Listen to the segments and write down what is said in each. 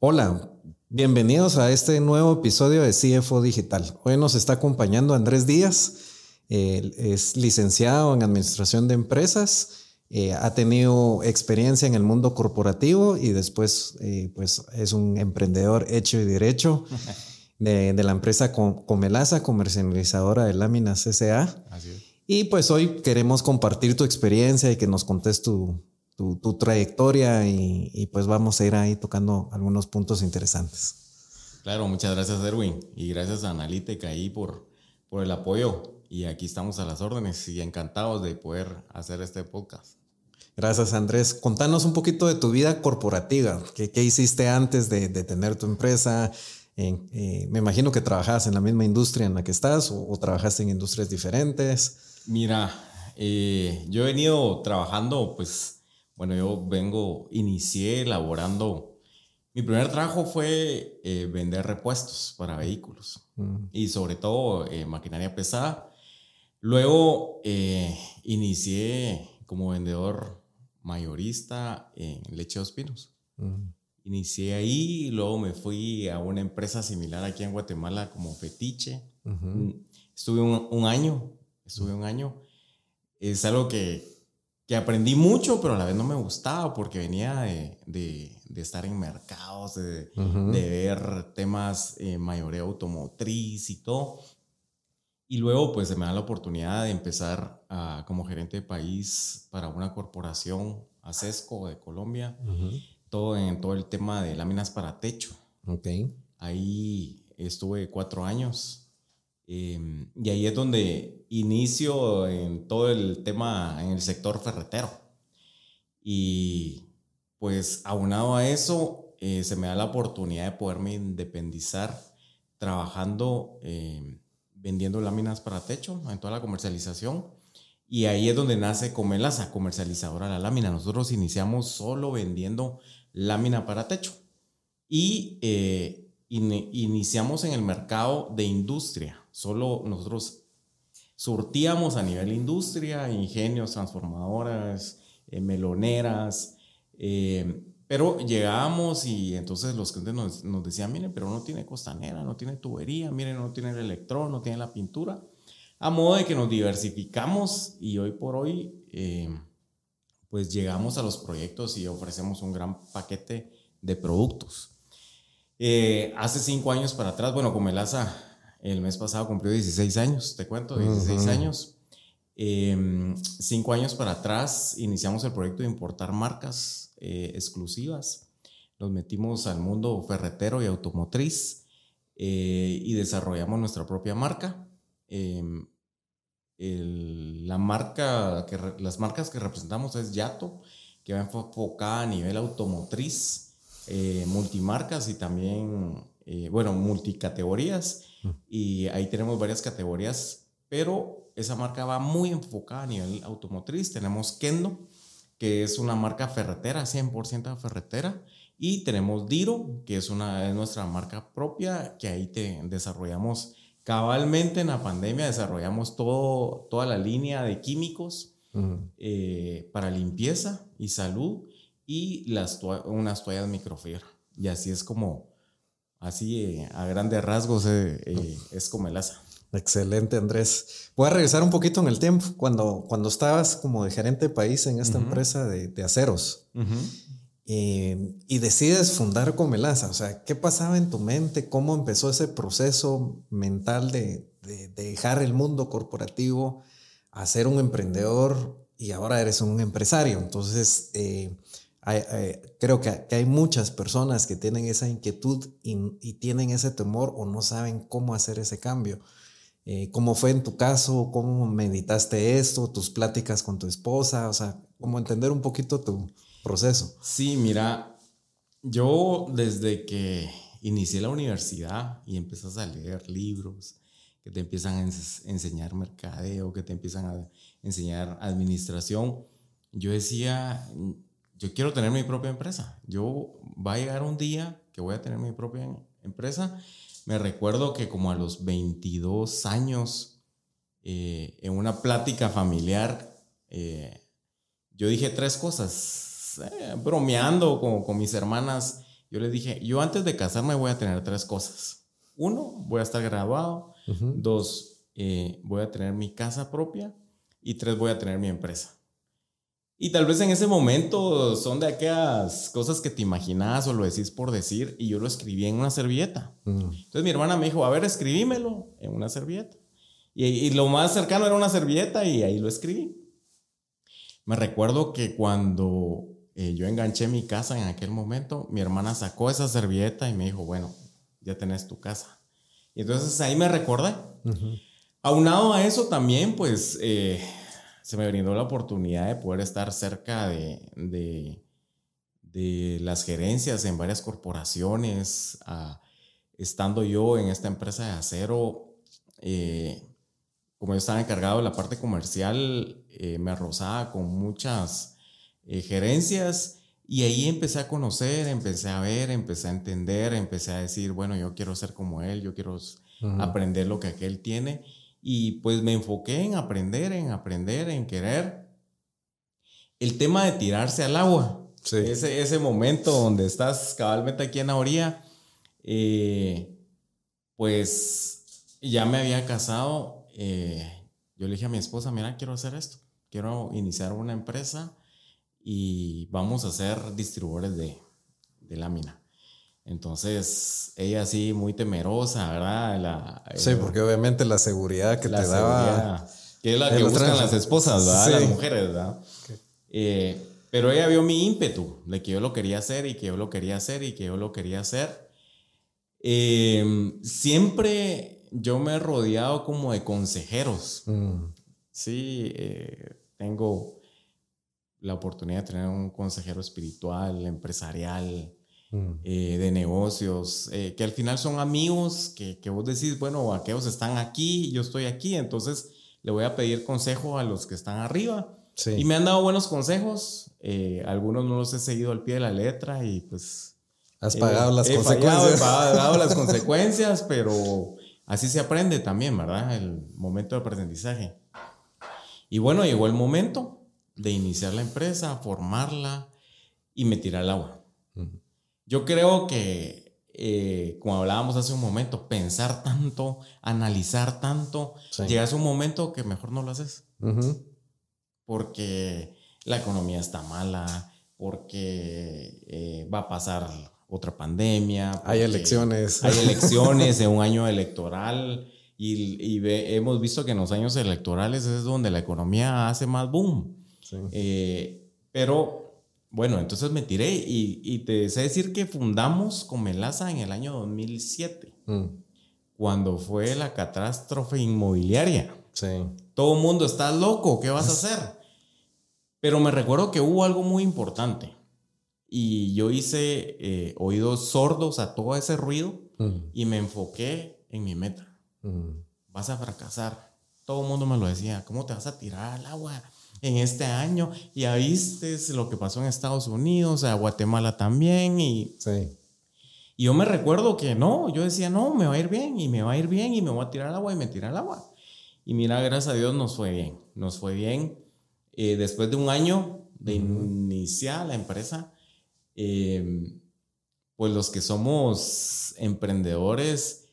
Hola, bienvenidos a este nuevo episodio de CFO Digital. Hoy nos está acompañando Andrés Díaz, es licenciado en Administración de Empresas, eh, ha tenido experiencia en el mundo corporativo y después eh, pues es un emprendedor hecho y derecho de, la empresa Comelaza, comercializadora de láminas S.A. Y pues hoy queremos compartir tu experiencia y que nos contes tu, tu, trayectoria y, pues vamos a ir ahí tocando algunos puntos interesantes. Claro, muchas gracias Erwin y gracias a Analítica ahí por, por el apoyo y aquí estamos a las órdenes y encantados de poder hacer este podcast. Gracias Andrés. Contanos un poquito de tu vida corporativa. ¿Qué, qué hiciste antes de, de, tener tu empresa? Eh, me imagino que trabajabas en la misma industria en la que estás o, trabajaste en industrias diferentes. Mira, eh, yo he venido trabajando pues bueno, yo vengo, inicié elaborando. Mi primer trabajo fue eh, vender repuestos para vehículos mm. y sobre todo eh, maquinaria pesada. Luego eh, inicié como vendedor mayorista en Leche Dos Pinos. Mm. Inicié ahí y luego me fui a una empresa similar aquí en Guatemala como Fetiche. Mm, estuve un, un, año, estuve un año. Es algo que que aprendí mucho, pero a la vez no me gustaba porque venía de, de, estar en mercados, de, de ver temas eh, mayoría automotriz y todo. Y luego pues se me da la oportunidad de empezar como gerente de país para una corporación, ACESCO de Colombia, todo en todo el tema de láminas para techo. Okay. Ahí estuve cuatro años Em, y ahí es donde inicio en todo el tema en el sector ferretero. Y pues aunado a eso, eh, se me da la oportunidad de poderme independizar trabajando, em, vendiendo láminas para techo, en toda la comercialización. Y ahí es donde nace Comelaza, comercializadora de la lámina. Nosotros iniciamos solo vendiendo lámina para techo. Y eh, iniciamos en el mercado de industria. Solo nosotros surtíamos a nivel industria, ingenios, transformadoras, eh, meloneras, eh, pero llegábamos y entonces los clientes nos, decían, miren, pero no tiene costanera, no tiene tubería, miren, no tiene el electrón, no tiene la pintura. A modo de que nos diversificamos y hoy por hoy, eh, pues llegamos a los proyectos y ofrecemos un gran paquete de productos. Hace cinco años para atrás, bueno, Comelaza el mes pasado cumplió 16 años, te cuento, 16 años. Em, cinco años para atrás iniciamos el proyecto de importar marcas eh, exclusivas. Nos metimos al mundo ferretero y automotriz eh, y desarrollamos nuestra propia marca. Em, la marca que, las marcas que representamos es Yato, que va enfocada a nivel automotriz eh, multimarcas y también, eh, bueno, multicategorías. Y ahí tenemos varias categorías, pero esa marca va muy enfocada a nivel automotriz. Tenemos Kendo, que es una marca ferretera, 100% ferretera. Y tenemos Diro, que es, una, es nuestra marca propia, que ahí te desarrollamos cabalmente en la pandemia, desarrollamos todo, toda la línea de químicos eh, para limpieza y salud y las unas toallas microfibra. Y así es como, así eh, a grandes rasgos eh, eh, es como el asa. Excelente, Andrés. Voy a regresar un poquito en el tiempo, cuando, cuando estabas como de gerente de país en esta empresa de, de aceros y decides fundar Comelaza. O sea, ¿qué pasaba en tu mente? ¿Cómo empezó ese proceso mental de, de, de dejar el mundo corporativo a ser un emprendedor y ahora eres un empresario? Entonces, creo que, hay muchas personas que tienen esa inquietud y, tienen ese temor o no saben cómo hacer ese cambio. Eh, ¿Cómo fue en tu caso? ¿Cómo meditaste esto? ¿Tus pláticas con tu esposa? O sea, ¿cómo entender un poquito tu proceso? Sí, mira, yo desde que inicié la universidad y empezas a leer libros que te empiezan a enseñar mercadeo, que te empiezan a enseñar administración, yo decía, yo quiero tener mi propia empresa. Yo va a llegar un día que voy a tener mi propia empresa. Me recuerdo que como a los 22 años, eh, en una plática familiar, eh, yo dije tres cosas, eh, bromeando con, con, mis hermanas. yo le dije, yo antes de casarme voy a tener tres cosas. Uno, voy a estar graduado. Dos, eh, voy a tener mi casa propia. Y tres, voy a tener mi empresa. Y tal vez en ese momento son de aquellas cosas que te imaginas o lo decís por decir. Y yo lo escribí en una servilleta. Mm. Entonces mi hermana me dijo, a ver, escribímelo en una servilleta. Y, y lo más cercano era una servilleta y ahí lo escribí. Me recuerdo que cuando eh, yo enganché mi casa en aquel momento, mi hermana sacó esa servilleta y me dijo, bueno, ya tenés tu casa. Y entonces ahí me recordé. Aunado a eso también, pues eh, se me brindó la oportunidad de poder estar cerca de, de, las gerencias en varias corporaciones, estando yo en esta empresa de acero. Eh, como yo estaba encargado de la parte comercial, me arrozaba con muchas eh, gerencias y ahí empecé a conocer, empecé a ver, empecé a entender, empecé a decir, bueno, yo quiero ser como él, yo quiero aprender lo que aquel tiene. Y pues me enfoqué en aprender, en aprender, en querer. El tema de tirarse al agua, ese, ese momento donde estás cabalmente aquí en la orilla, eh, pues ya me había casado. Eh, yo le dije a mi esposa, mira, quiero hacer esto, quiero iniciar una empresa y vamos a ser distribuidores de, de lámina. Entonces, ella sí, muy temerosa, ¿verdad? La, sí, porque obviamente la seguridad que te daba. Que es la que buscan las esposas, ¿verdad? Las mujeres, ¿verdad? Eh, pero ella vio mi ímpetu de que yo lo quería hacer y que yo lo quería hacer y que yo lo quería hacer. Eh, siempre yo me he rodeado como de consejeros. Mm. Sí, eh, tengo la oportunidad de tener un consejero espiritual, empresarial, mm. eh, de negocios, eh, que al final son amigos, que, que, vos decís, bueno, aquellos están aquí, yo estoy aquí, entonces le voy a pedir consejo a los que están arriba. Y me han dado buenos consejos, eh, algunos no los he seguido al pie de la letra y pues... Has pagado las consecuencias. he pagado las consecuencias, pero así se aprende también, ¿verdad? El momento de aprendizaje. Y bueno, llegó el momento, de iniciar la empresa, formarla y me tiré al agua. Yo creo que, eh, como hablábamos hace un momento, pensar tanto, analizar tanto, llegas a un momento que mejor no lo haces. Porque la economía está mala, porque eh, va a pasar otra pandemia. Hay elecciones. Hay elecciones en un año electoral. Y, hemos visto que en los años electorales es donde la economía hace más boom. Eh, pero bueno, entonces me tiré y, te sé decir que fundamos Comelaza en el año 2007, mm. cuando fue la catástrofe inmobiliaria. Todo el mundo está loco, ¿qué vas a hacer? Pero me recuerdo que hubo algo muy importante y yo hice eh, oídos sordos a todo ese ruido mm. y me enfoqué en mi meta. Mm. Vas a fracasar. Todo el mundo me lo decía, ¿cómo te vas a tirar al agua? En este año. Ya viste lo que pasó en Estados Unidos, a Guatemala también. Y, sí. y yo me recuerdo que no, yo decía, no, me va a ir bien y me va a ir bien y me voy a tirar al agua y me tira al agua. Y mira, gracias a Dios nos fue bien. Nos fue bien. Eh, después de un año de iniciar la empresa, em, pues los que somos emprendedores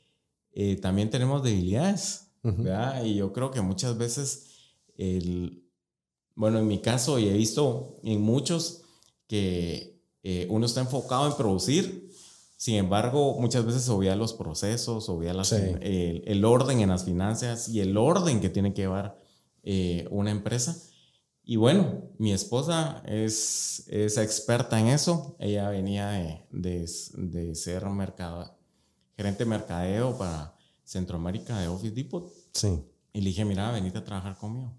eh, también tenemos debilidades. Y yo creo que muchas veces el, bueno, en mi caso, y he visto en muchos que eh, uno está enfocado en producir, sin embargo, muchas veces obvia los procesos, obvia el, orden en las finanzas y el orden que tiene que llevar eh, una empresa. Y bueno, mi esposa es, es experta en eso. Ella venía de, de, ser mercado, gerente de mercadeo para Centroamérica de Office Depot. Sí. Y le dije, mira, venite a trabajar conmigo.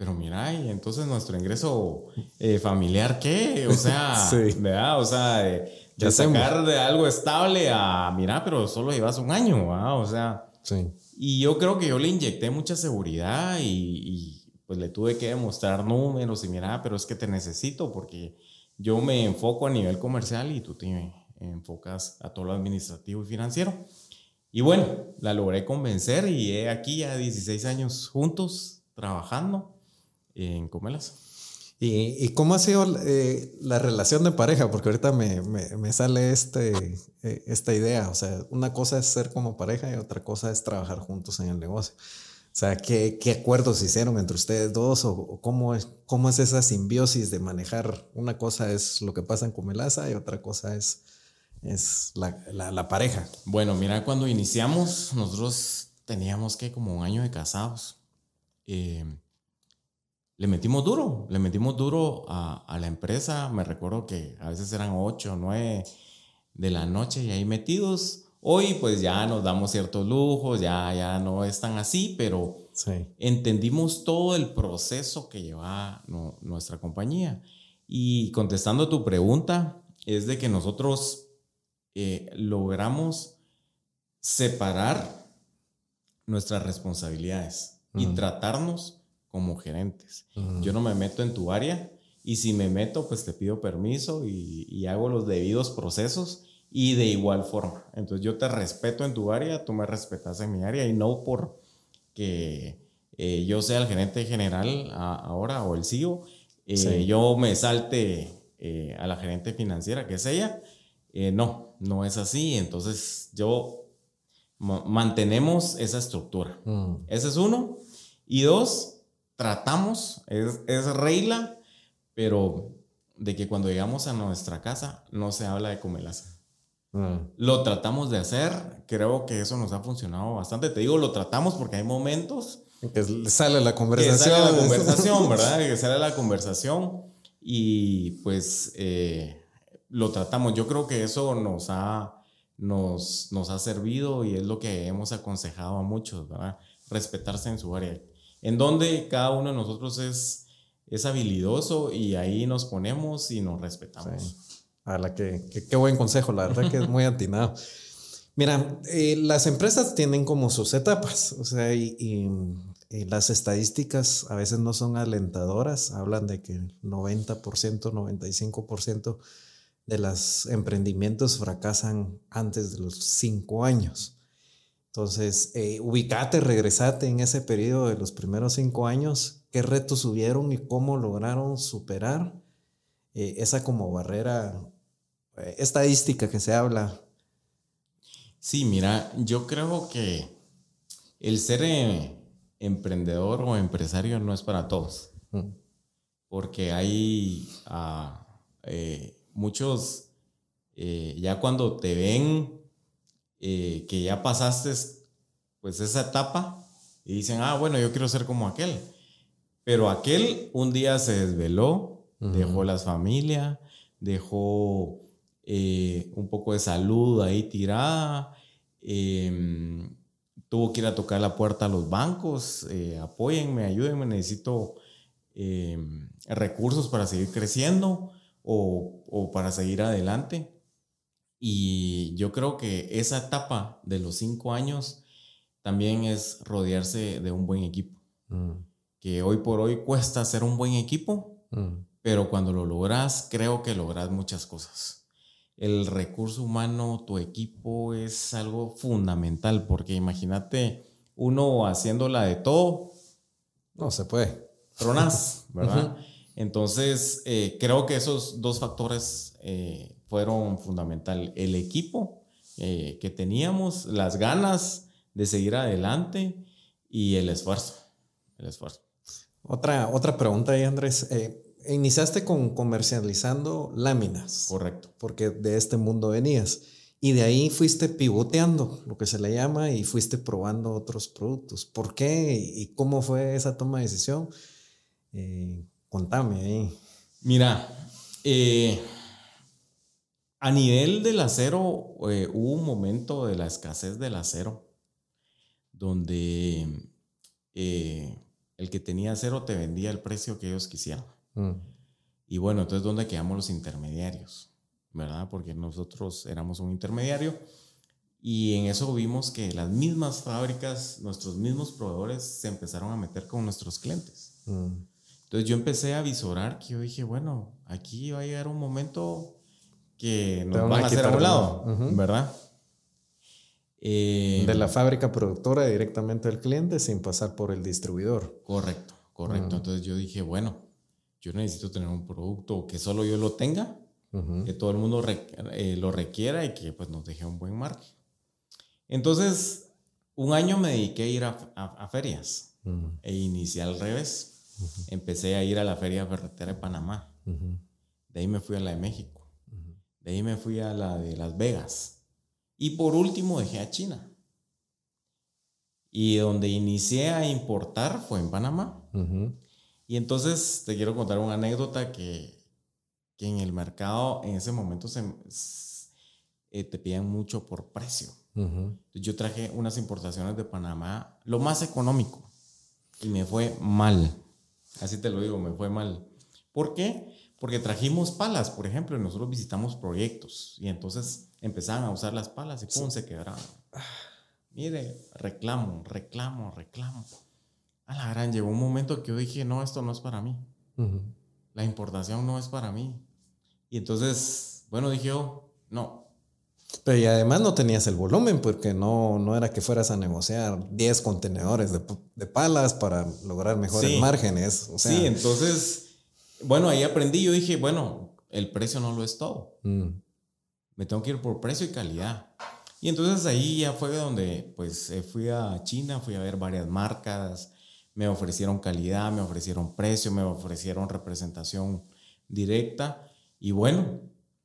Pero mira, y entonces nuestro ingreso eh, familiar, ¿qué? O sea, ¿verdad? O sea, de, sacar de algo estable a, mira, pero solo llevas un año, ¿verdad? O sea, sí. y yo creo que yo le inyecté mucha seguridad y, pues le tuve que demostrar números y mira, pero es que te necesito porque yo me enfoco a nivel comercial y tú te enfocas a todo lo administrativo y financiero. Y bueno, la logré convencer y he aquí ya 16 años juntos trabajando en Comelas. ¿Y, cómo ha sido eh, la relación de pareja? Porque ahorita me, me, sale este, eh, esta idea. O sea, una cosa es ser como pareja y otra cosa es trabajar juntos en el negocio. O sea, ¿qué, qué acuerdos hicieron entre ustedes dos? ¿O, cómo, es, cómo es esa simbiosis de manejar? Una cosa es lo que pasa en Comelaza y otra cosa es, es la, la, la pareja. Bueno, mira, cuando iniciamos, nosotros teníamos que como un año de casados. Eh, le metimos duro, le metimos duro a, a, la empresa. Me recuerdo que a veces eran 8 o 9 de la noche y ahí metidos. Hoy pues ya nos damos ciertos lujos, ya, ya no es tan así, pero entendimos todo el proceso que lleva nuestra compañía. Y contestando tu pregunta, es de que nosotros eh, logramos separar nuestras responsabilidades y tratarnos como gerentes. Yo no me meto en tu área y si me meto, pues te pido permiso y, hago los debidos procesos y de igual forma. Entonces yo te respeto en tu área, tú me respetas en mi área y no por que eh, yo sea el gerente general ahora o el CEO, eh, yo me salte eh, a la gerente financiera, que es ella. no, no es así. Entonces yo mantenemos esa estructura. Mm. Ese es uno. Y dos, tratamos, es, es regla, pero de que cuando llegamos a nuestra casa no se habla de comelaza. Mm. Lo tratamos de hacer, creo que eso nos ha funcionado bastante. Te digo, lo tratamos porque hay momentos que sale la conversación. Que sale la conversación, ¿verdad? Que sale la conversación y pues eh, lo tratamos. Yo creo que eso nos ha, nos, nos ha servido y es lo que hemos aconsejado a muchos, ¿verdad? Respetarse en su área en donde cada uno de nosotros es, es habilidoso y ahí nos ponemos y nos respetamos. A la que, qué buen consejo, la verdad que es muy atinado. Mira, eh, las empresas tienen como sus etapas, o sea, y, las estadísticas a veces no son alentadoras, hablan de que 90%, 95% de los emprendimientos fracasan antes de los cinco años. Entonces, eh, ubicate, regresate en ese periodo de los primeros cinco años, qué retos hubieron y cómo lograron superar eh, esa como barrera eh, estadística que se habla. Sí, mira, yo creo que el ser eh, emprendedor o empresario no es para todos, mm. porque hay ah, muchos, ya cuando te ven eh, que ya pasaste pues esa etapa y dicen, ah, bueno, yo quiero ser como aquel. Pero aquel un día se desveló, dejó las familias, dejó eh, un poco de salud ahí tirada, em, tuvo que ir a tocar la puerta a los bancos, eh, apóyenme, ayúdenme, necesito em, recursos para seguir creciendo o, o para seguir adelante. Y yo creo que esa etapa de los cinco años también es rodearse de un buen equipo. Mm. Que hoy por hoy cuesta ser un buen equipo, mm. pero cuando lo logras, creo que logras muchas cosas. El recurso humano, tu equipo es algo fundamental, porque imagínate uno haciéndola de todo. No se puede. Tronas, ¿verdad? Entonces, eh, creo que esos dos factores eh, fueron fundamental. El equipo eh, que teníamos, las ganas de seguir adelante y el esfuerzo. El esfuerzo. Otra, otra pregunta ahí, Andrés. Eh, iniciaste con comercializando láminas. Correcto. Porque de este mundo venías. Y de ahí fuiste pivoteando, lo que se le llama, y fuiste probando otros productos. ¿Por qué y cómo fue esa toma de decisión? Eh, contame ahí. Mira, eh, a nivel del acero, eh, hubo un momento de la escasez del acero donde eh, el que tenía acero te vendía el precio que ellos quisieran. Mm. Y bueno, entonces, ¿dónde quedamos los intermediarios? ¿Verdad? Porque nosotros éramos un intermediario y en eso vimos que las mismas fábricas, nuestros mismos proveedores se empezaron a meter con nuestros clientes. Mm. Entonces yo empecé a visorar que yo dije, bueno, aquí va a llegar un momento que nos van a hacer a un lado, ¿verdad? Eh, de la fábrica productora directamente al cliente sin pasar por el distribuidor. Correcto, correcto. Entonces yo dije, bueno, yo necesito tener un producto que solo yo lo tenga, que todo el mundo eh, lo requiera y que pues nos deje un buen marketing. Entonces, un año me dediqué a ir a, ferias e inicié al revés. Empecé a ir a la Feria Ferretera de Panamá. De ahí me fui a la de México. De ahí me fui a la de Las Vegas. Y por último dejé a China. Y donde inicié a importar fue en Panamá. Y entonces te quiero contar una anécdota que, que en el mercado en ese momento se, eh, te piden mucho por precio. Yo traje unas importaciones de Panamá, lo más económico, y me fue mal. Así te lo digo, me fue mal. ¿Por qué? Porque trajimos palas, por ejemplo, y nosotros visitamos proyectos, y entonces empezaban a usar las palas y pum, se quebraban. Mire, reclamo, reclamo, reclamo. A la gran, llegó un momento que yo dije, no, esto no es para mí. La importación no es para mí. Y entonces, bueno, dije yo, no. Pero y además no tenías el volumen, porque no, no era que fueras a negociar 10 contenedores de, palas para lograr mejores márgenes. sí, entonces, bueno, ahí aprendí, yo dije, bueno, el precio no lo es todo. Mm. Me tengo que ir por precio y calidad. Y entonces ahí ya fue donde pues eh, fui a China, fui a ver varias marcas, me ofrecieron calidad, me ofrecieron precio, me ofrecieron representación directa. Y bueno,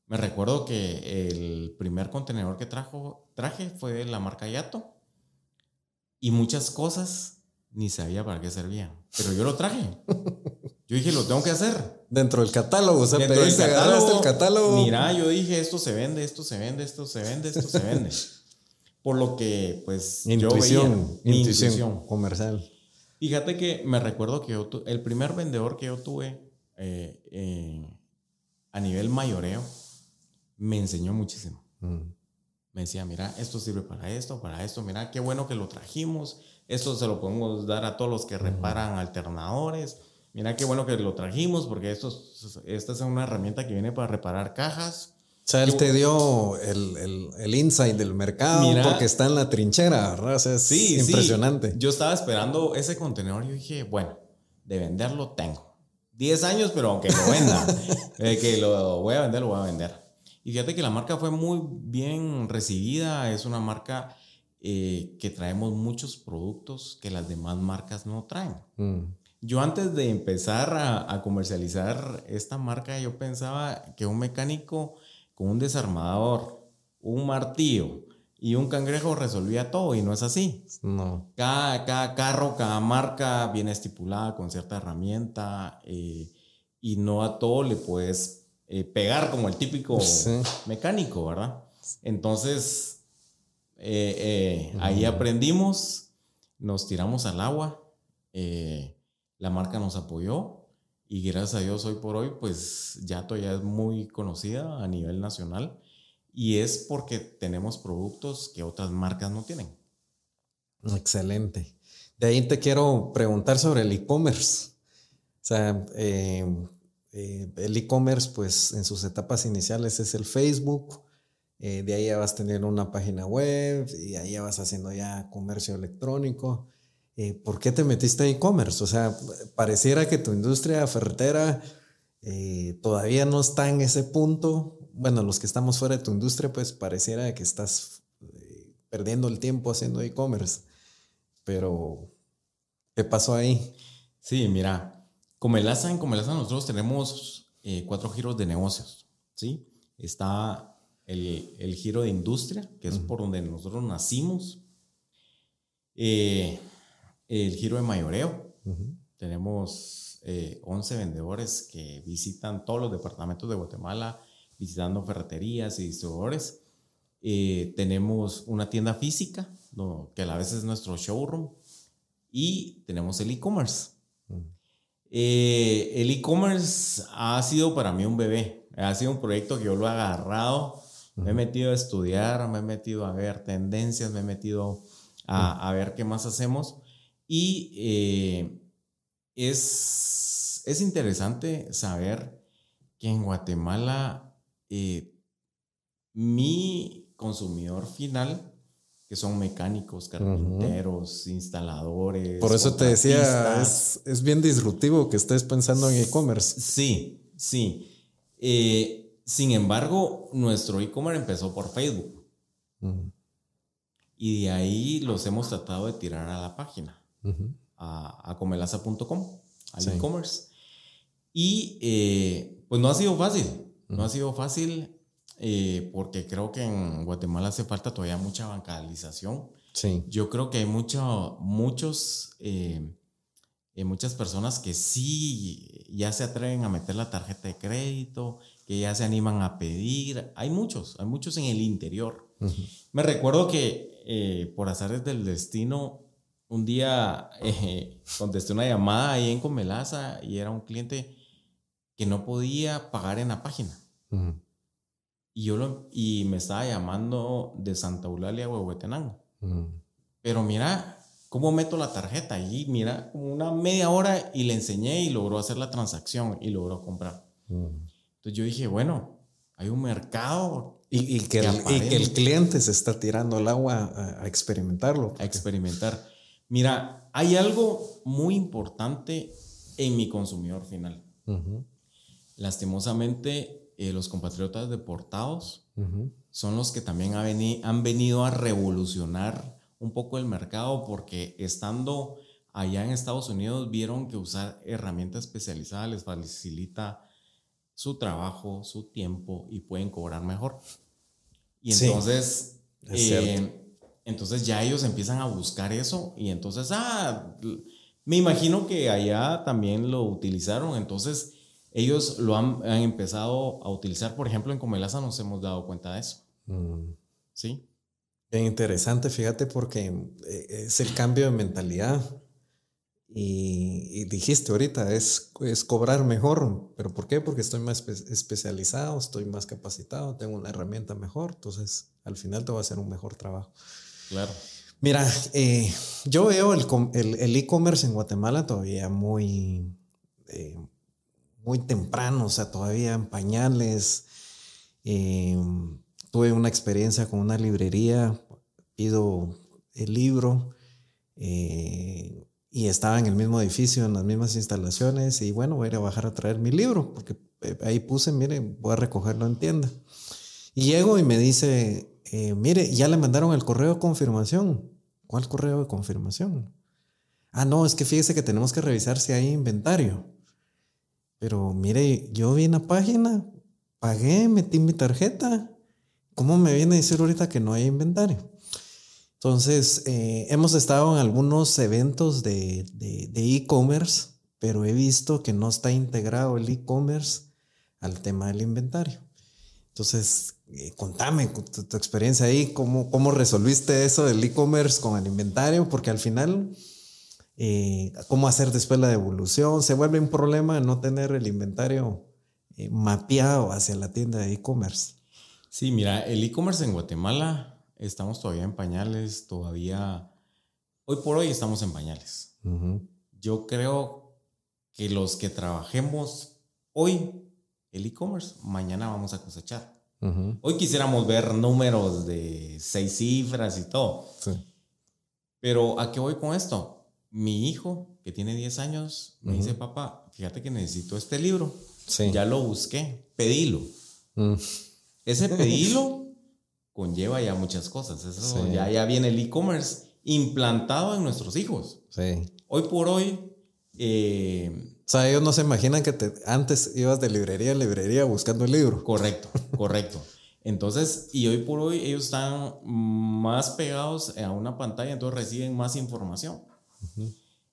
me recuerdo que el primer contenedor que trajo, traje fue de la marca Yato. Y muchas cosas ni sabía para qué servían. Pero yo lo traje. Yo dije, lo tengo que hacer. Dentro del catálogo, o sea, Dentro del catálogo, el catálogo. Mira, yo dije, esto se vende, esto se vende, esto se vende, esto se vende. Por lo que, pues, intuición, yo intuición, comercial. Fíjate que me recuerdo que el primer vendedor que yo tuve eh, eh, a nivel mayoreo me enseñó muchísimo. Mm. Me decía, mira, esto sirve para esto, para esto, mira, qué bueno que lo trajimos, esto se lo podemos dar a todos los que reparan alternadores mira qué bueno que lo trajimos porque esto, esta es una herramienta que viene para reparar cajas. O sea, él te dio el, el, el, insight del mercado porque está en la trinchera, ¿verdad? O sea, es sí, impresionante. Yo estaba esperando ese contenedor y yo dije, bueno, de venderlo tengo. 10 años, pero aunque lo venda, eh, que lo voy a vender, lo voy a vender. Y fíjate que la marca fue muy bien recibida, es una marca eh, que traemos muchos productos que las demás marcas no traen. Mm. Yo antes de empezar a, comercializar esta marca, yo pensaba que un mecánico con un desarmador, un martillo y un cangrejo resolvía todo y no es así. No. Cada, carro, cada marca viene estipulada con cierta herramienta eh, y no a todo le puedes eh, pegar como el típico mecánico, ¿verdad? Entonces, eh, ahí aprendimos, nos tiramos al agua la marca nos apoyó y gracias a Dios hoy por hoy, pues Yato ya es muy conocida a nivel nacional y es porque tenemos productos que otras marcas no tienen. Excelente. De ahí te quiero preguntar sobre el e-commerce. O sea, eh, eh, el e-commerce, pues en sus etapas iniciales es el Facebook. Eh, de ahí ya vas tener una página web y ahí ya vas haciendo ya comercio electrónico. Eh, ¿por qué te metiste a e-commerce? O sea, pareciera que tu industria ferretera eh, todavía no está en ese punto. Bueno, los que estamos fuera de tu industria, pues pareciera que estás eh, perdiendo el tiempo haciendo e-commerce. Pero, ¿qué pasó ahí? Sí, mira, como el en Comelaza nosotros tenemos cuatro giros de negocios, ¿sí? Está el, giro de industria, que es por donde nosotros nacimos. Eh, el giro de mayoreo. Tenemos 11 eh, vendedores que visitan todos los departamentos de Guatemala, visitando ferreterías y distribuidores. Eh, tenemos una tienda física, que a la vez es nuestro showroom. Y tenemos el e-commerce. Eh, el e-commerce ha sido para mí un bebé. Ha sido un proyecto que yo lo he agarrado. Me he metido a estudiar, me he metido a ver tendencias, me he metido a, a ver qué más hacemos. Y eh, es, es, interesante saber que en Guatemala eh, mi consumidor final, que son mecánicos, carpinteros, instaladores. Por eso te decía, es, es, bien disruptivo que estés pensando en e-commerce. Sí, sí. Eh, sin embargo, nuestro e-commerce empezó por Facebook. Y de ahí los hemos tratado de tirar a la página, a, a comelaza.com, al e-commerce. Y eh, pues no ha sido fácil, no ha sido fácil eh, porque creo que en Guatemala hace falta todavía mucha bancalización. Sí. Yo creo que hay mucho, muchos, eh, muchas personas que sí ya se atreven a meter la tarjeta de crédito, que ya se animan a pedir. Hay muchos, hay muchos en el interior. Me recuerdo que por azares del destino, un día contesté una llamada ahí en Comelaza y era un cliente que no podía pagar en la página. Y yo lo, y me estaba llamando de Santa Eulalia, Huehuetenango. Pero mira cómo meto la tarjeta y mira, como una media hora y le enseñé y logró hacer la transacción y logró comprar. Entonces yo dije, bueno, hay un mercado. Y, que, el, cliente se está tirando el agua a, experimentarlo. A experimentar. Mira, hay algo muy importante en mi consumidor final. Lastimosamente, eh, los compatriotas deportados son los que también han venido a revolucionar un poco el mercado porque estando allá en Estados Unidos vieron que usar herramientas especializadas les facilita su trabajo, su tiempo y pueden cobrar mejor. Y entonces, eh, entonces ya ellos empiezan a buscar eso y entonces, ah, me imagino que allá también lo utilizaron, entonces ellos lo han, empezado a utilizar, por ejemplo, en Comelaza nos hemos dado cuenta de eso. Mm. ¿Sí? Bien interesante, fíjate, porque eh, es el cambio de mentalidad. Y, dijiste ahorita, es, es, cobrar mejor. ¿Pero por qué? Porque estoy más especializado, estoy más capacitado, tengo una herramienta mejor. Entonces, al final te va a hacer un mejor trabajo. Claro. Mira, eh, yo veo el e-commerce en Guatemala todavía muy, eh, muy temprano, o sea, todavía en pañales. Em, tuve una experiencia con una librería, pido el libro eh, y estaba en el mismo edificio, en las mismas instalaciones y bueno, voy a ir a bajar a traer mi libro porque eh, ahí puse, mire, voy a recogerlo en tienda. Y llego y me dice, eh, mire, ya le mandaron el correo de confirmación. ¿Cuál correo de confirmación? Ah, no, es que fíjese que tenemos que revisar si hay inventario. Pero mire, yo vi en la página, pagué, metí mi tarjeta. ¿Cómo me viene a decir ahorita que no hay inventario? Entonces, eh, hemos estado en algunos eventos de e-commerce, pero he visto que no está integrado el e-commerce al tema del inventario. Entonces, eh, contame tu, tu, experiencia ahí, cómo, cómo resolviste eso del e-commerce con el inventario, porque al final eh, cómo hacer después la devolución. Se vuelve un problema no tener el inventario eh, mapeado hacia la tienda de e-commerce. Sí, mira, el e-commerce en Guatemala estamos todavía en pañales, todavía, hoy por hoy estamos en pañales. Yo creo que los que trabajemos hoy el e-commerce, mañana vamos a cosechar. Hoy quisiéramos ver números de seis cifras y todo. Pero ¿a qué voy con esto? mi hijo, que tiene 10 años, me dice, papá, fíjate que necesito este libro. Ya lo busqué, pedilo. Mm. Ese pedilo conlleva ya muchas cosas. Eso ya, ya viene el e-commerce implantado en nuestros hijos. Hoy por hoy... Eh, o sea, ellos no se imaginan que te, antes ibas de librería a librería buscando el libro. Correcto, correcto. Entonces, y hoy por hoy ellos están más pegados a una pantalla, entonces reciben más información.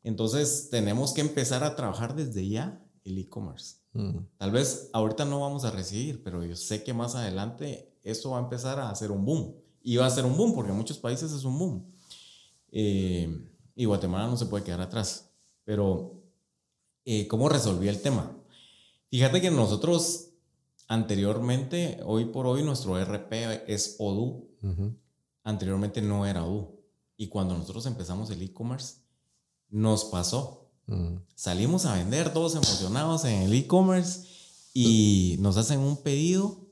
Entonces tenemos que empezar a trabajar desde ya el e-commerce. Mm. Tal vez ahorita no vamos a recibir, pero yo sé que más adelante esto va a empezar a hacer un boom. Y va a ser un boom porque en muchos países es un boom. Eh, y Guatemala no se puede quedar atrás. Pero, eh, ¿cómo resolví el tema? Fíjate que nosotros anteriormente, hoy por hoy, nuestro RP es Odoo. Anteriormente no era Odoo. Y cuando nosotros empezamos el e-commerce, nos pasó. Mm. Salimos a vender todos emocionados en el e-commerce y nos hacen un pedido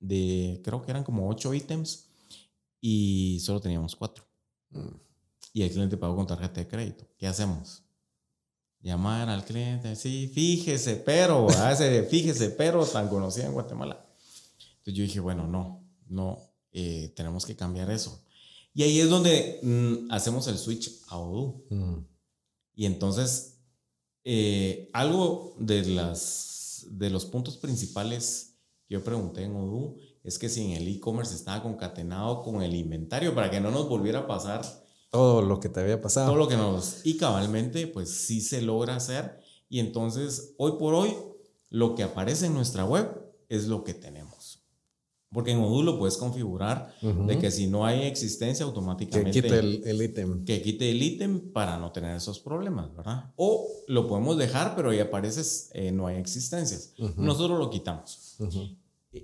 de, creo que eran como ocho ítems. y solo teníamos cuatro. Mm. Y el cliente pagó con tarjeta de crédito. ¿Qué hacemos? Llamar al cliente, sí, fíjese, pero, hace, fíjese, pero tan conocida en Guatemala. Entonces yo dije, bueno, no, no, eh, tenemos que cambiar eso. Y ahí es donde mm, hacemos el switch a Odoo. Mm. Y entonces, eh, algo de, las, de los puntos principales que yo pregunté en Odoo es que si en el e-commerce estaba concatenado con el inventario para que no nos volviera a pasar todo lo que te había pasado. Todo lo que nos... Y cabalmente, pues sí se logra hacer. Y entonces, hoy por hoy, lo que aparece en nuestra web es lo que tenemos. Porque en módulo puedes configurar de que si no hay existencia automáticamente... Que quite el ítem. Que quite el ítem para no tener esos problemas, ¿verdad? O lo podemos dejar, pero ahí apareces, eh, no hay existencias. Nosotros lo quitamos.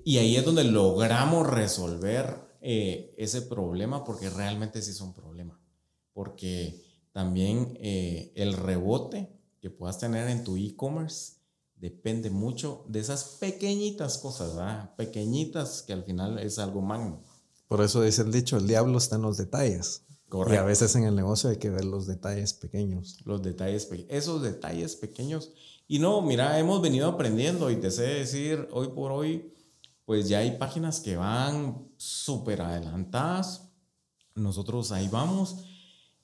Y ahí es donde logramos resolver eh, ese problema porque realmente sí es un problema. Porque también eh, el rebote que puedas tener en tu e-commerce depende mucho de esas pequeñitas cosas, ¿verdad? Pequeñitas que al final es algo magno. Por eso dice el dicho, el diablo está en los detalles. Correcto. Y a veces en el negocio hay que ver los detalles pequeños. Los detalles, esos detalles pequeños. Y no, mira, hemos venido aprendiendo y te sé decir, hoy por hoy, pues ya hay páginas que van súper adelantadas. Nosotros ahí vamos.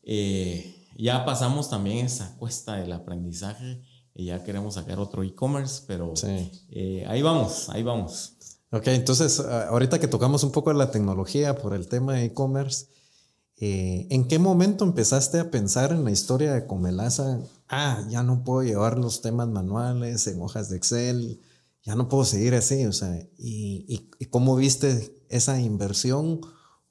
Eh, ya pasamos también esa cuesta del aprendizaje y ya queremos sacar otro e-commerce, pero eh, ahí vamos, ahí vamos. Ok, entonces ahorita que tocamos un poco de la tecnología por el tema de e-commerce, eh, ¿en qué momento empezaste a pensar en la historia de Comelaza? Ah, ya no puedo llevar los temas manuales en hojas de Excel ya no puedo seguir así, o sea, y, y, cómo viste esa inversión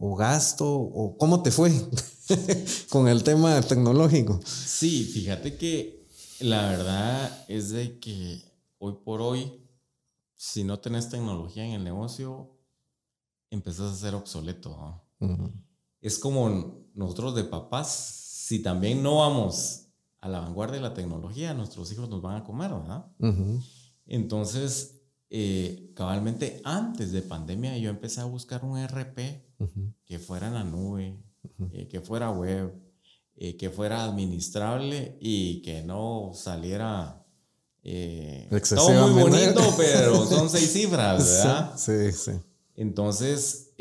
o gasto o cómo te fue con el tema tecnológico. Sí, fíjate que la verdad es de que hoy por hoy, si no tenés tecnología en el negocio, empezás a ser obsoleto. Es como nosotros de papás, si también no vamos a la vanguardia de la tecnología, nuestros hijos nos van a comer, ¿verdad? Entonces, eh, cabalmente antes de pandemia yo empecé a buscar un RP que fuera en la nube, eh, que fuera web, eh, que fuera administrable y que no saliera... todo muy bonito, pero son seis cifras, ¿verdad? Sí, sí. Entonces,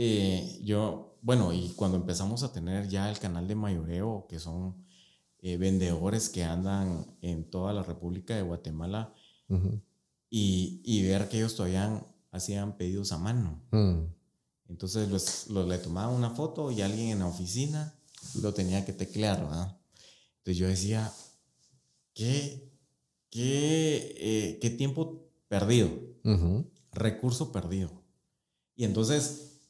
yo, bueno, y cuando empezamos a tener ya el canal de mayoreo, que son vendedores que andan en toda la República de Guatemala, y, y, ver que ellos todavía hacían pedidos a mano. Mm. Entonces los, los, le tomaban una foto y alguien en la oficina lo tenía que teclear, ¿verdad? Entonces yo decía, ¿qué, qué, eh, qué tiempo perdido? Recurso perdido. Y entonces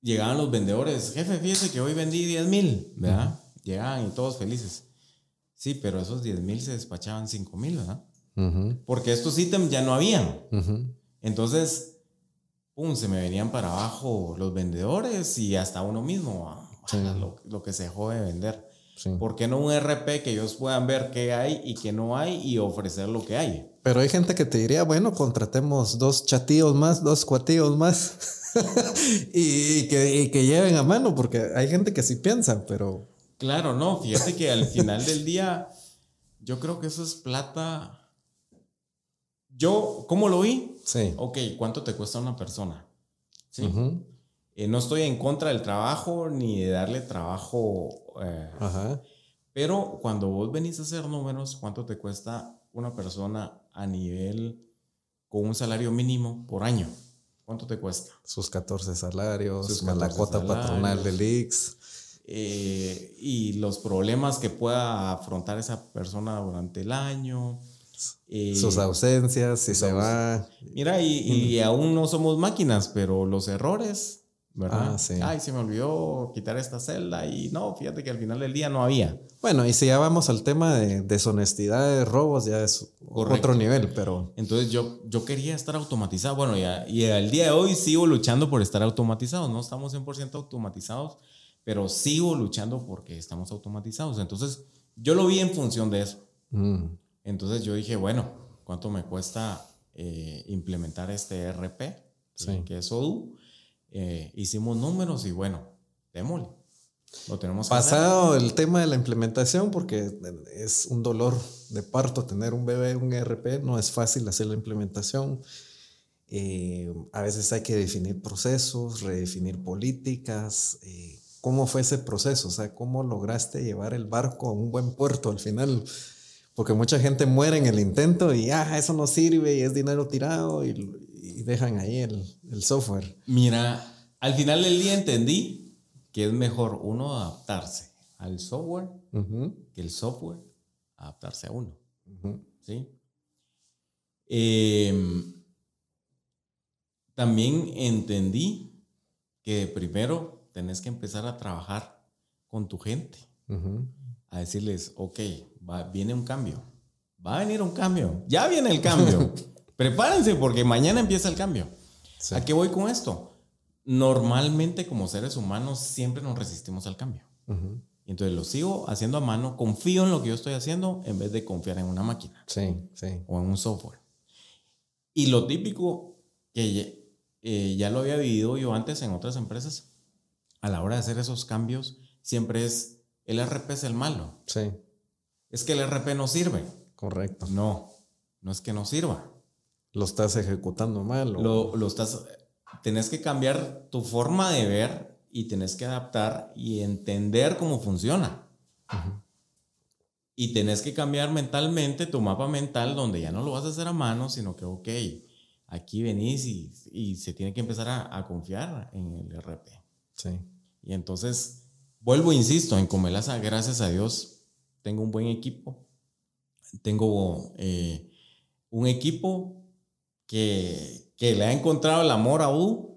llegaban los vendedores, jefe, fíjese que hoy vendí 10 mil, ¿verdad? Llegaban y todos felices. Sí, pero esos 10 mil se despachaban 5 mil, ¿verdad? Porque estos ítems ya no habían. Entonces, pum, se me venían para abajo los vendedores y hasta uno mismo, ah, lo, que se dejó de vender. ¿Por qué no un RP que ellos puedan ver qué hay y qué no hay y ofrecer lo que hay? Pero hay gente que te diría, bueno, contratemos dos chatillos más, dos cuatillos más y, que, y, que, lleven a mano, porque hay gente que sí piensa, pero... Claro, no, fíjate que al final del día yo creo que eso es plata yo, ¿cómo lo vi? Sí. Ok, ¿cuánto te cuesta una persona? Sí. Eh, no estoy en contra del trabajo ni de darle trabajo. Eh, pero cuando vos venís a hacer números, ¿cuánto te cuesta una persona a nivel con un salario mínimo por año? ¿Cuánto te cuesta? Sus 14 salarios, Sus la cuota patronal del IX. Eh, y los problemas que pueda afrontar esa persona durante el año sus ausencias, si se va. Mira, y, aún no somos máquinas, pero los errores, ¿verdad? Ah, Ay, se me olvidó quitar esta celda y no, fíjate que al final del día no había. Bueno, y si ya vamos al tema de deshonestidad, de robos, ya es otro nivel, pero... Entonces yo, yo quería estar automatizado. Bueno, ya, y al día de hoy sigo luchando por estar automatizados. No estamos 100% automatizados, pero sigo luchando porque estamos automatizados. Entonces yo lo vi en función de eso. Mm. Entonces yo dije, bueno, ¿cuánto me cuesta eh, implementar este RP? Que es Odoo. Eh, hicimos números y bueno, démosle. Lo tenemos Pasado el tema de la implementación, porque es un dolor de parto tener un bebé, un ERP, no es fácil hacer la implementación. Eh, a veces hay que definir procesos, redefinir políticas. Eh, ¿Cómo fue ese proceso? O sea, ¿cómo lograste llevar el barco a un buen puerto al final? Porque mucha gente muere en el intento y, ah, eso no sirve y es dinero tirado y, dejan ahí el, el software. Mira, al final del día entendí que es mejor uno adaptarse al software que el software adaptarse a uno. ¿Sí? Em, también entendí que primero tenés que empezar a trabajar con tu gente, a decirles, ok, va, viene un cambio, va a venir un cambio, ya viene el cambio, prepárense porque mañana empieza el cambio. ¿A qué voy con esto? normalmente como seres humanos siempre nos resistimos al cambio. Y entonces lo sigo haciendo a mano, confío en lo que yo estoy haciendo en vez de confiar en una máquina. Sí, sí. O en un software. Y lo típico que eh, ya lo había vivido yo antes en otras empresas, a la hora de hacer esos cambios, siempre es, el RP es el malo. Sí. Es que el RP no sirve. Correcto. No, no es que no sirva. Lo estás ejecutando mal. Lo, lo estás tenés que cambiar tu forma de ver y tenés que adaptar y entender cómo funciona. Y tenés que cambiar mentalmente tu mapa mental donde ya no lo vas a hacer a mano, sino que, ok, aquí venís y, se tiene que empezar a, confiar en el RP. Sí. Y entonces, vuelvo, insisto, en Comelaza, gracias a Dios, tengo un buen equipo. Tengo eh, un equipo que, que le ha encontrado el amor a U.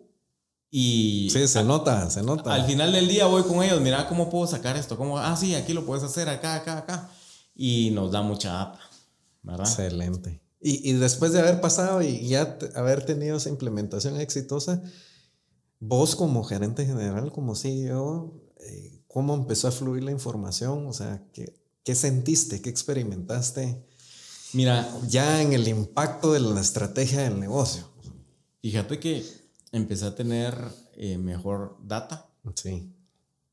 Y sí, se nota, se nota. Al final del día voy con ellos, mira cómo puedo sacar esto, cómo, ah, sí, aquí lo puedes hacer, acá, acá, acá. Y nos da mucha data, ¿verdad? Excelente. Y, y después de haber pasado y ya haber tenido esa implementación exitosa, vos como gerente general, como CEO, eh, ¿cómo empezó a fluir la información? O sea, ¿qué, qué sentiste? ¿Qué experimentaste? Mira, ya en el impacto de la estrategia del negocio. Fíjate que empecé a tener eh, mejor data. Sí.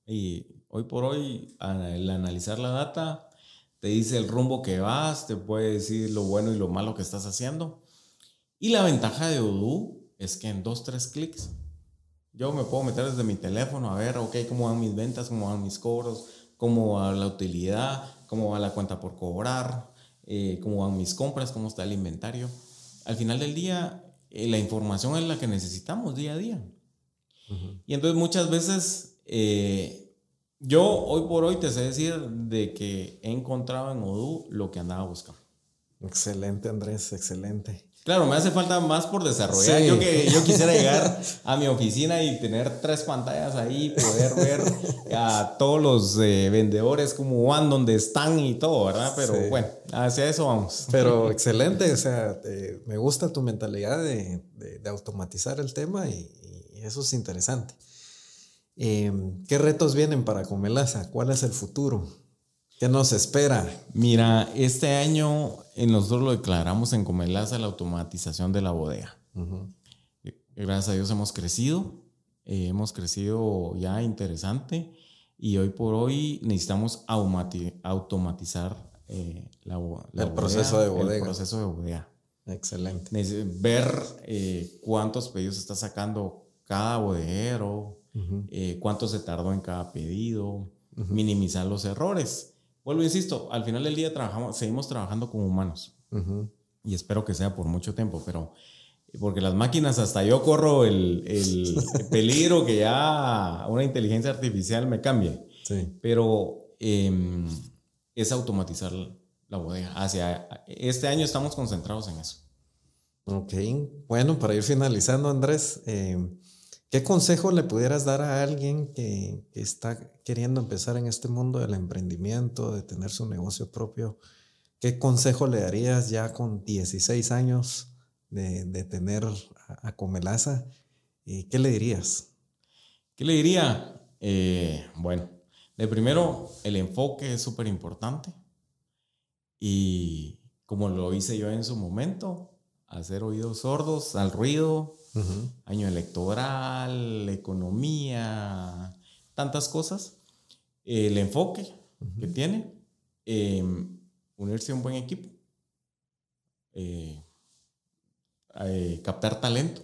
Y hoy por hoy, al analizar la data, te dice el rumbo que vas, te puede decir lo bueno y lo malo que estás haciendo. Y la ventaja de Odoo es que en dos, tres clics, yo me puedo meter desde mi teléfono a ver, ok, cómo van mis ventas, cómo van mis cobros, cómo va la utilidad, cómo va la cuenta por cobrar, eh, cómo van mis compras, cómo está el inventario. Al final del día, eh, la información es la que necesitamos día a día. Y entonces muchas veces eh, yo hoy por hoy te sé decir de que he encontrado en Odoo lo que andaba buscando. Excelente Andrés, excelente. Claro, me hace falta más por desarrollar. Yo, que, yo quisiera llegar a mi oficina y tener tres pantallas ahí, poder ver a todos los eh, vendedores cómo van, dónde están y todo, ¿verdad? Pero bueno, hacia eso vamos. Pero excelente, o sea, me gusta tu mentalidad de, de, automatizar el tema y, eso es interesante. Em, ¿Qué retos vienen para Comelaza? ¿Cuál es el futuro? ¿Qué nos espera? Mira, este año eh, nosotros lo declaramos en Comelaza la automatización de la bodega. Eh, gracias a Dios hemos crecido, eh, hemos crecido ya interesante y hoy por hoy necesitamos automatizar la, el proceso de bodega. El proceso de bodega. Excelente. Ver cuántos pedidos está sacando cada bodeguero, cuánto se tardó en cada pedido, minimizar los errores vuelvo, insisto, al final del día trabajamos, seguimos trabajando como humanos. Y espero que sea por mucho tiempo, pero porque las máquinas hasta yo corro el, el, peligro que ya una inteligencia artificial me cambie. Sí. Pero em, es automatizar la bodega. Hacia este año estamos concentrados en eso. Ok, bueno, para ir finalizando, Andrés, eh, ¿Qué consejo le pudieras dar a alguien que, está queriendo empezar en este mundo del emprendimiento, de tener su negocio propio? ¿Qué consejo le darías ya con 16 años de, tener a, Comelaza? ¿Y ¿Qué le dirías? ¿Qué le diría? Eh, bueno, de primero, el enfoque es súper importante. Y como lo hice yo en su momento, hacer oídos sordos al ruido, año electoral, economía, tantas cosas, el enfoque que tiene, em, unirse a un buen equipo, eh, eh, captar talento.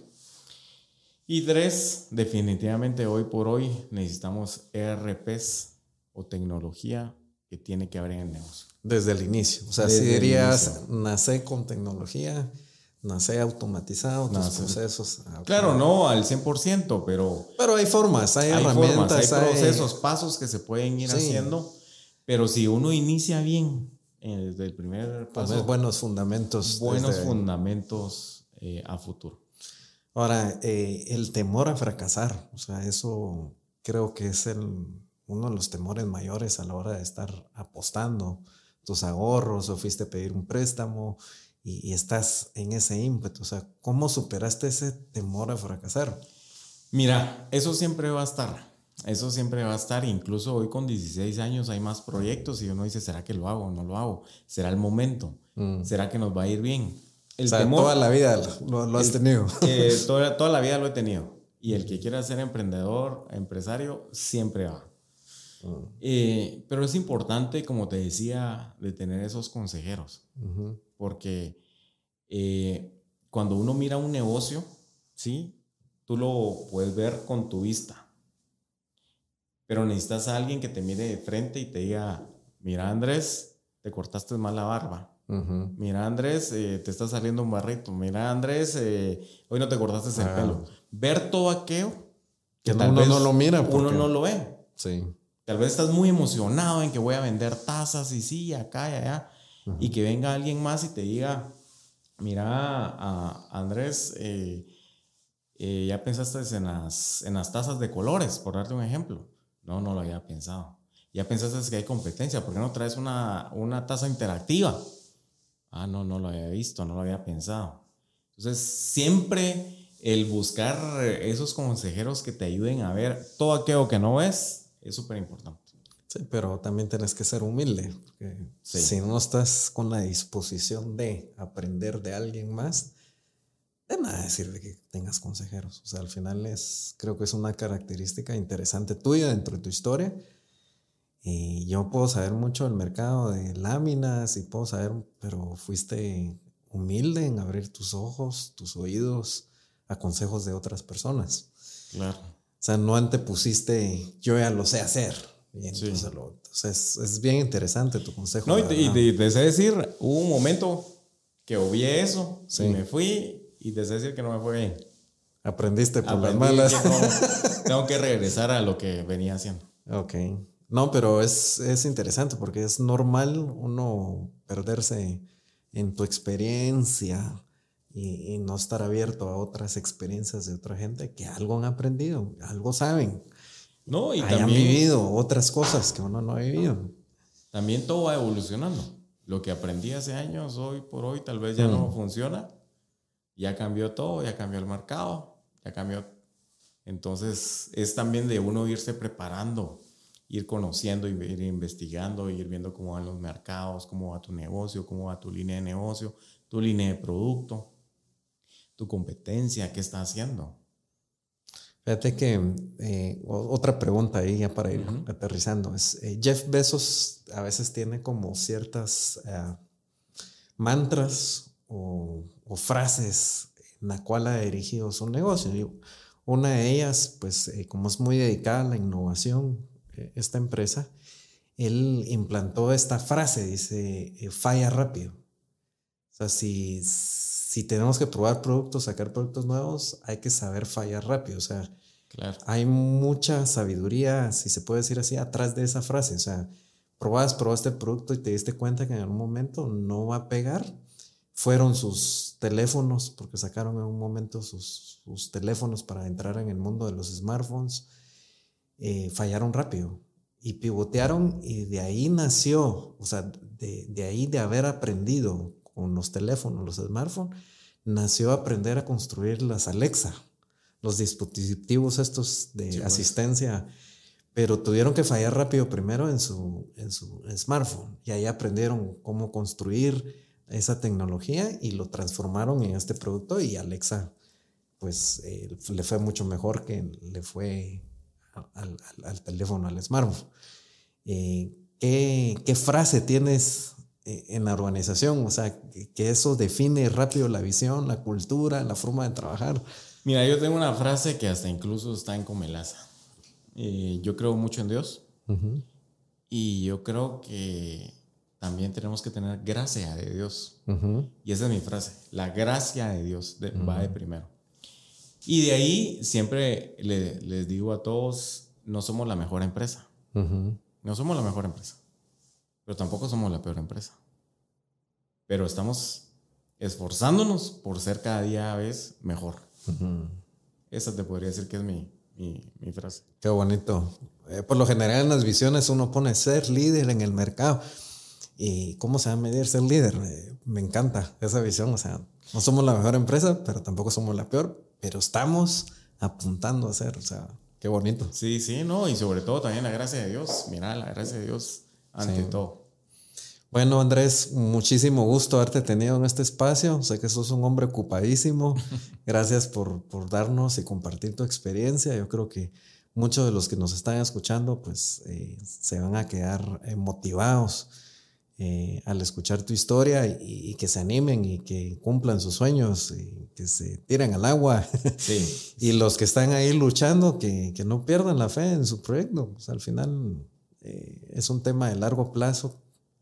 Y tres, definitivamente hoy por hoy necesitamos ERPs o tecnología que tiene que haber en el negocio. Desde el inicio. O sea, si dirías, nace con tecnología, nace automatizado, tus procesos. Ah, claro, no al 100%, pero... Pero hay formas, hay, herramientas. hay procesos, pasos que se pueden ir haciendo, pero si uno inicia bien eh, desde el primer paso... buenos fundamentos. Buenos fundamentos eh, a futuro. Ahora, eh, el temor a fracasar, o sea, eso creo que es el, uno de los temores mayores a la hora de estar apostando tus ahorros o fuiste a pedir un préstamo y, estás en ese ímpetu. O sea, ¿cómo superaste ese temor a fracasar? Mira, eso siempre va a estar. Eso siempre va a estar. Incluso hoy con 16 años hay más proyectos y uno dice, ¿será que lo hago o no lo hago? ¿Será el momento? Mm. ¿Será que nos va a ir bien? El temor, toda la vida lo, has tenido. toda, toda la vida lo he tenido. Y el que quiera ser emprendedor, empresario, siempre va. Eh, pero es importante, como te decía, de tener esos consejeros, porque eh, cuando uno mira un negocio, ¿sí? Tú lo puedes ver con tu vista, pero necesitas a alguien que te mire de frente y te diga, mira Andrés, te cortaste mal la barba. Mira Andrés, eh, te está saliendo un barrito. Mira Andrés, hoy no te cortaste el ah. pelo. Ver todo aquello que, tal uno no lo mira. Uno no lo ve. Sí. Tal vez estás muy emocionado en que voy a vender tazas y sí, acá y allá. Y que venga alguien más y te diga, mira, Andrés, eh, eh, ya pensaste en las, en las tazas de colores, por darte un ejemplo. No, no lo había pensado. Ya pensaste que hay competencia, ¿por qué no traes una, una taza interactiva? Ah, no, no lo había visto, no lo había pensado. Entonces, siempre el buscar esos consejeros que te ayuden a ver todo aquello que no ves, es súper importante. Sí, pero también tienes que ser humilde. Si no estás con la disposición de aprender de alguien más, de nada sirve que tengas consejeros. O sea, al final es, creo que es una característica interesante tuya dentro de tu historia. Y yo puedo saber mucho del mercado de láminas y puedo saber, pero fuiste humilde en abrir tus ojos, tus oídos a consejos de otras personas. Claro. O sea, no antepusiste, yo ya lo sé hacer. Entonces, es bien interesante tu consejo. No, y, deseo decir, hubo un momento que obvié eso, y me fui y deseo decir que no me fue bien. Aprendiste por las malas. tengo que regresar a lo que venía haciendo. Ok. No, pero es, es interesante porque es normal uno perderse en tu experiencia, y, no estar abierto a otras experiencias de otra gente que algo han aprendido, algo saben. No, y hayan también, vivido otras cosas que uno no ha vivido. También todo va evolucionando. Lo que aprendí hace años, hoy por hoy, tal vez ya no mm. funciona. Ya cambió todo, ya cambió el mercado, ya cambió. Entonces, es también de uno irse preparando, ir conociendo, ir investigando, ir viendo cómo van los mercados, cómo va tu negocio, cómo va tu línea de negocio, tu línea de producto tu competencia, qué está haciendo. Fíjate que eh, otra pregunta ahí ya para ir aterrizando es, eh, Jeff Bezos a veces tiene como ciertas eh, mantras o, frases en la cual ha dirigido su negocio. una de ellas, pues como es muy dedicada a la innovación, esta empresa, él implantó esta frase, dice, falla rápido. O sea, si si tenemos que probar productos, sacar productos nuevos, hay que saber fallar rápido. O sea, hay mucha sabiduría, si se puede decir así, atrás de esa frase. O sea, probas, probaste el producto y te diste cuenta que en algún momento no va a pegar. Fueron sus teléfonos, porque sacaron en un momento sus, teléfonos para entrar en el mundo de los smartphones. Eh, fallaron rápido y pivotearon y de ahí nació, o sea, de, de ahí de haber aprendido con los teléfonos, los smartphones, nació aprender a construir las Alexa, los dispositivos estos de pues. asistencia, pero tuvieron que fallar rápido primero en su, en su smartphone y ahí aprendieron cómo construir esa tecnología y lo transformaron en este producto y Alexa pues eh, le fue mucho mejor que le fue al, teléfono, al smartphone. Eh, ¿qué, frase tienes eh, en la organización? O sea, que eso define rápido la visión, la cultura, la forma de trabajar. Mira, yo tengo una frase que hasta incluso está en Comelaza. Eh, yo creo mucho en Dios y yo creo que también tenemos que tener gracia de Dios. Y esa es mi frase, la gracia de Dios va de primero. Y de ahí siempre les digo a todos, no somos la mejor empresa. No somos la mejor empresa. Pero tampoco somos la peor empresa. Pero estamos esforzándonos por ser cada día vez mejor. Esa te podría decir que es mi, mi, frase. Qué bonito. Eh, por lo general en las visiones uno pone ser líder en el mercado. ¿Y cómo se va a medir ser líder? Eh, me encanta esa visión. O sea, no somos la mejor empresa, pero tampoco somos la peor, pero estamos apuntando a ser. O sea, qué bonito. Sí, sí, no. Y sobre todo también la gracia de Dios. Mira, la gracia de Dios ante todo. Bueno, Andrés, muchísimo gusto haberte tenido en este espacio. Sé que sos un hombre ocupadísimo. Gracias por, por darnos y compartir tu experiencia. Yo creo que muchos de los que nos están escuchando, pues eh, se van a quedar eh, motivados eh, al escuchar tu historia y, que se animen y que cumplan sus sueños, y que se tiren al agua. Sí. y los que están ahí luchando, que, que, no pierdan la fe en su proyecto. Pues, al final es un tema de largo plazo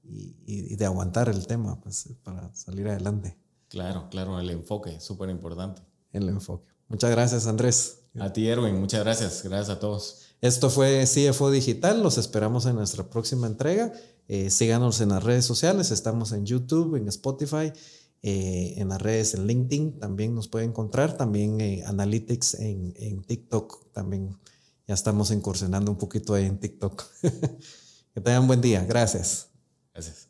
y, de aguantar el tema pues, para salir adelante. Claro, claro, el enfoque, súper importante. El enfoque. Muchas gracias, Andrés. A ti, Erwin, muchas gracias. Gracias a todos. Esto fue CFO Digital. Los esperamos en nuestra próxima entrega. Eh, síganos en las redes sociales. Estamos en YouTube, en Spotify, eh, en las redes en LinkedIn. También nos pueden encontrar. También eh, Analytics en, en TikTok. También ya estamos incursionando un poquito ahí en TikTok. que tengan buen día. Gracias. Gracias.